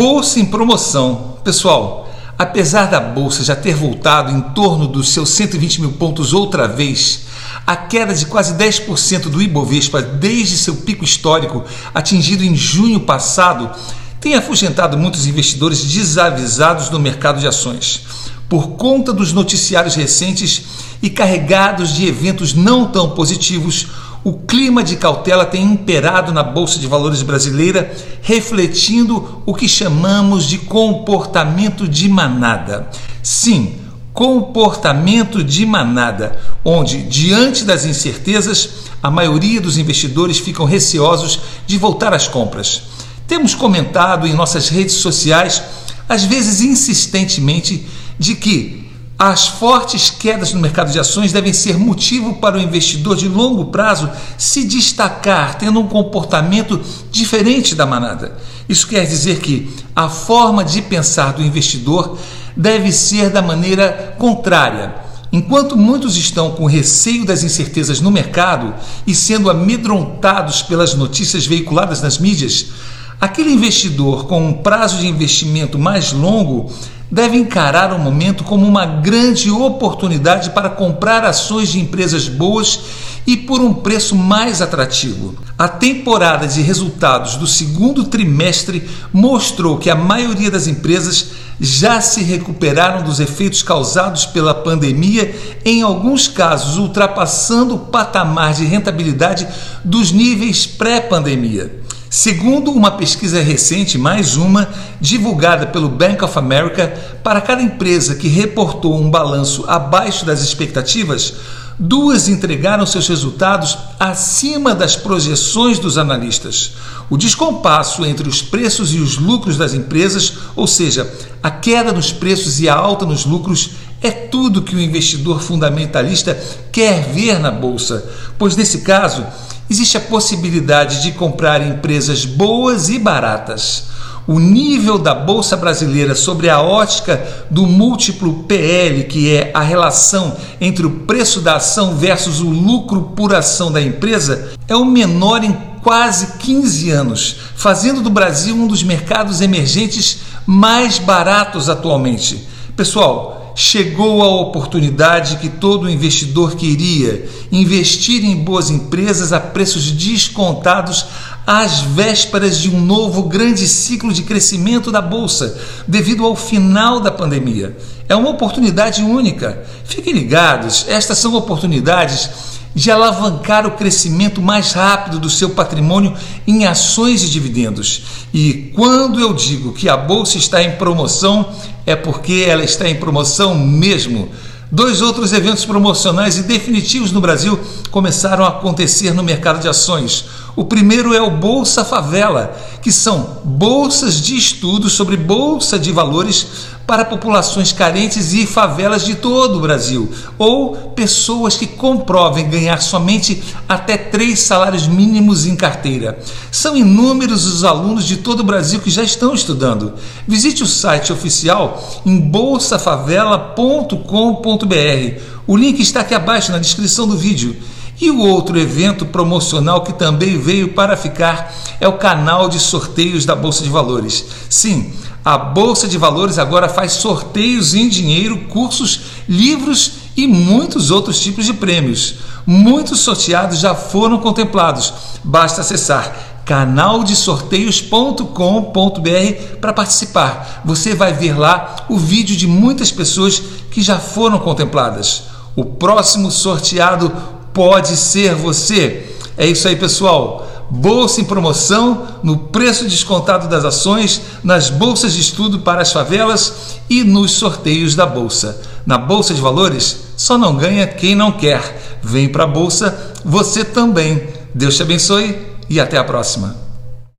Bolsa em promoção. Pessoal, apesar da bolsa já ter voltado em torno dos seus 120 mil pontos outra vez, a queda de quase 10% do Ibovespa desde seu pico histórico atingido em junho passado tem afugentado muitos investidores desavisados no mercado de ações. Por conta dos noticiários recentes e carregados de eventos não tão positivos, o clima de cautela tem imperado na Bolsa de Valores brasileira, refletindo o que chamamos de comportamento de manada. Sim, comportamento de manada, onde, diante das incertezas, a maioria dos investidores ficam receosos de voltar às compras. Temos comentado em nossas redes sociais, às vezes insistentemente, de que as fortes quedas no mercado de ações devem ser motivo para o investidor de longo prazo se destacar, tendo um comportamento diferente da manada. Isso quer dizer que a forma de pensar do investidor deve ser da maneira contrária. Enquanto muitos estão com receio das incertezas no mercado e sendo amedrontados pelas notícias veiculadas nas mídias, aquele investidor com um prazo de investimento mais longo deve encarar o momento como uma grande oportunidade para comprar ações de empresas boas e por um preço mais atrativo. A temporada de resultados do segundo trimestre mostrou que a maioria das empresas já se recuperaram dos efeitos causados pela pandemia, em alguns casos ultrapassando o patamar de rentabilidade dos níveis pré-pandemia. Segundo uma pesquisa recente, mais uma, divulgada pelo Bank of America, para cada empresa que reportou um balanço abaixo das expectativas, duas entregaram seus resultados acima das projeções dos analistas. O descompasso entre os preços e os lucros das empresas, ou seja, a queda nos preços e a alta nos lucros, é tudo que o investidor fundamentalista quer ver na bolsa, pois nesse caso, existe a possibilidade de comprar empresas boas e baratas. O nível da Bolsa Brasileira sobre a ótica do múltiplo PL, que é a relação entre o preço da ação versus o lucro por ação da empresa, é o menor em quase 15 anos, fazendo do Brasil um dos mercados emergentes mais baratos atualmente. Pessoal, chegou a oportunidade que todo investidor queria: investir em boas empresas a preços descontados às vésperas de um novo grande ciclo de crescimento da bolsa, devido ao final da pandemia. É uma oportunidade única. Fiquem ligados, estas são oportunidades de alavancar o crescimento mais rápido do seu patrimônio em ações e dividendos. E quando eu digo que a bolsa está em promoção, é porque ela está em promoção mesmo. Dois outros eventos promocionais e definitivos no Brasil começaram a acontecer no mercado de ações. O primeiro é o Bolsa Favela, que são bolsas de estudo sobre bolsa de valores para populações carentes e favelas de todo o Brasil, ou pessoas que comprovem ganhar somente até três salários mínimos em carteira. São inúmeros os alunos de todo o Brasil que já estão estudando. Visite o site oficial em bolsafavela.com.br. O link está aqui abaixo na descrição do vídeo. E o outro evento promocional que também veio para ficar é o canal de sorteios da Bolsa de Valores. Sim, a Bolsa de Valores agora faz sorteios em dinheiro, cursos, livros e muitos outros tipos de prêmios. Muitos sorteados já foram contemplados. Basta acessar canaldesorteios.com.br para participar. Você vai ver lá o vídeo de muitas pessoas que já foram contempladas. O próximo sorteado pode ser você. É isso aí, pessoal bolsa em promoção, no preço descontado das ações, nas bolsas de estudo para as favelas e nos sorteios da bolsa. Na bolsa de valores, só não ganha quem não quer. Vem para a bolsa, você também. Deus te abençoe e até a próxima.